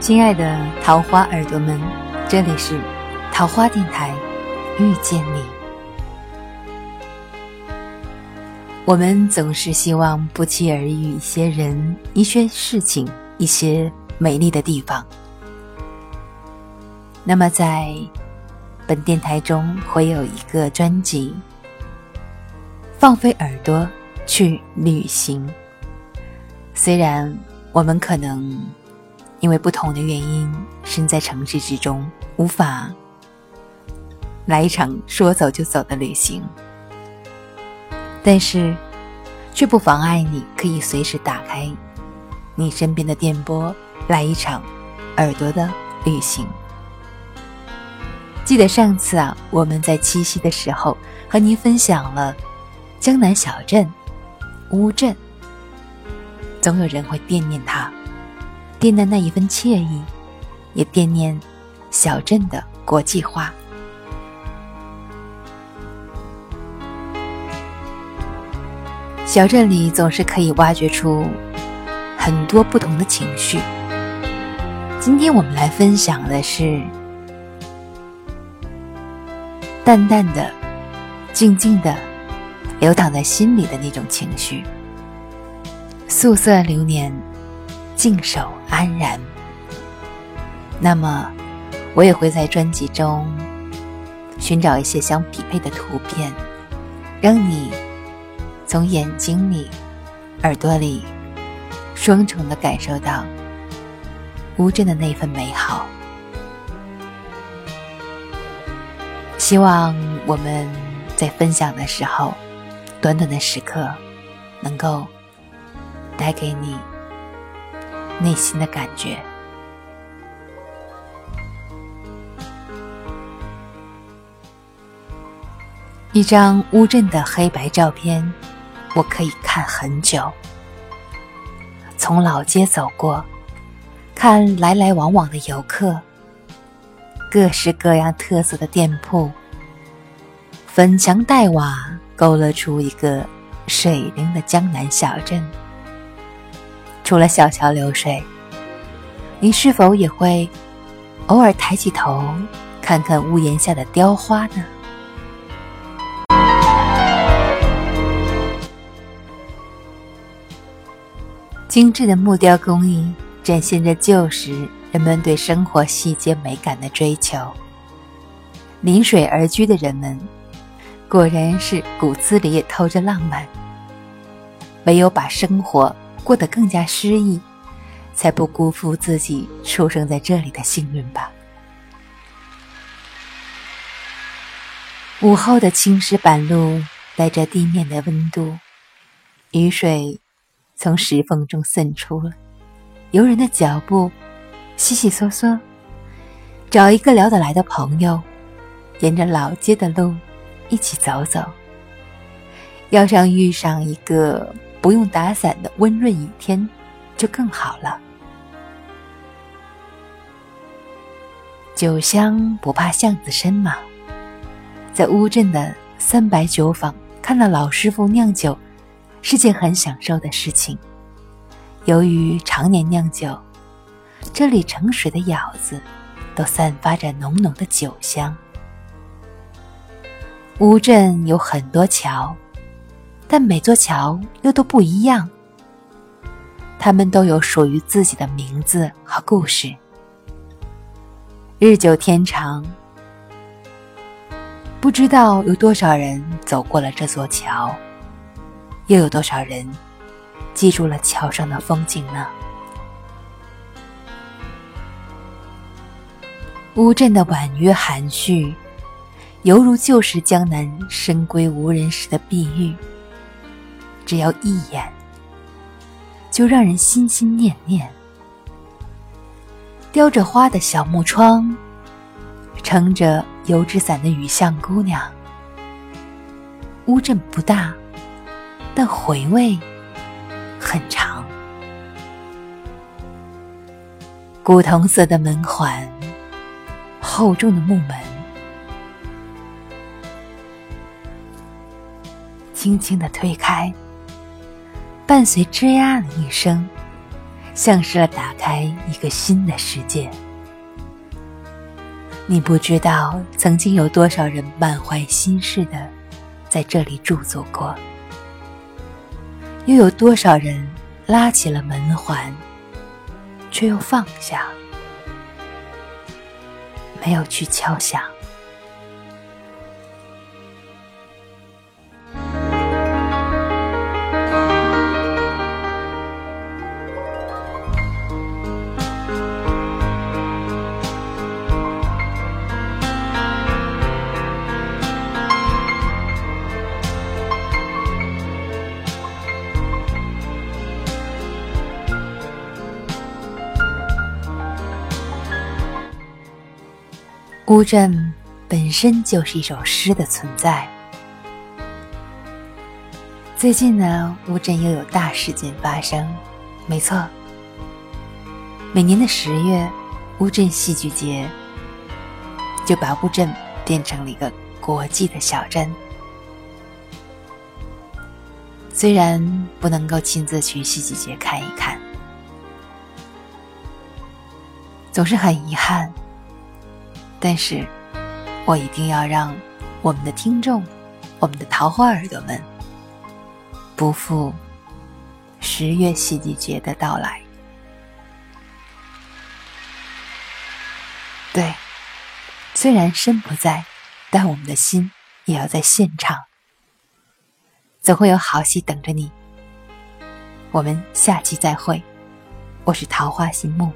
亲爱的桃花耳朵们，这里是桃花电台，遇见你。我们总是希望不期而遇一些人、一些事情、一些美丽的地方。那么，在本电台中会有一个专辑，放飞耳朵去旅行。虽然我们可能因为不同的原因身在城市之中，无法来一场说走就走的旅行，但是却不妨碍你可以随时打开你身边的电波，来一场耳朵的旅行。记得上次啊，我们在七夕的时候和您分享了江南小镇乌镇。总有人会惦念它，惦念那一份惬意，也惦念小镇的国际化。小镇里总是可以挖掘出很多不同的情绪。今天我们来分享的是淡淡的、静静的流淌在心里的那种情绪。素色流年，静守安然。那么，我也会在专辑中寻找一些相匹配的图片，让你从眼睛里、耳朵里双重的感受到乌镇的那份美好。希望我们在分享的时候，短短的时刻，能够。带给你内心的感觉。一张乌镇的黑白照片，我可以看很久。从老街走过，看来来往往的游客，各式各样特色的店铺，粉墙黛瓦勾勒出一个水灵的江南小镇。除了小桥流水，你是否也会偶尔抬起头看看屋檐下的雕花呢？精致的木雕工艺展现着旧时人们对生活细节美感的追求。临水而居的人们，果然是骨子里也透着浪漫。唯有把生活。过得更加诗意，才不辜负自己出生在这里的幸运吧。午后的青石板路带着地面的温度，雨水从石缝中渗出了，游人的脚步悉悉嗦嗦。找一个聊得来的朋友，沿着老街的路一起走走。要想遇上一个。不用打伞的温润雨天，就更好了。酒香不怕巷子深嘛，在乌镇的三白酒坊看到老师傅酿酒，是件很享受的事情。由于常年酿酒，这里盛水的舀子都散发着浓浓的酒香。乌镇有很多桥。但每座桥又都不一样，它们都有属于自己的名字和故事。日久天长，不知道有多少人走过了这座桥，又有多少人记住了桥上的风景呢？乌镇的婉约含蓄，犹如旧时江南深闺无人时的碧玉。只要一眼，就让人心心念念。雕着花的小木窗，撑着油纸伞的雨巷姑娘。乌镇不大，但回味很长。古铜色的门环，厚重的木门，轻轻的推开。伴随吱呀的一声，像是打开一个新的世界。你不知道曾经有多少人满怀心事的在这里驻足过，又有多少人拉起了门环，却又放下，没有去敲响。乌镇本身就是一首诗的存在。最近呢，乌镇又有大事件发生。没错，每年的十月，乌镇戏剧节就把乌镇变成了一个国际的小镇。虽然不能够亲自去戏剧节看一看，总是很遗憾。但是，我一定要让我们的听众、我们的桃花耳朵们不负十月戏剧节的到来。对，虽然身不在，但我们的心也要在现场。总会有好戏等着你。我们下期再会，我是桃花心木。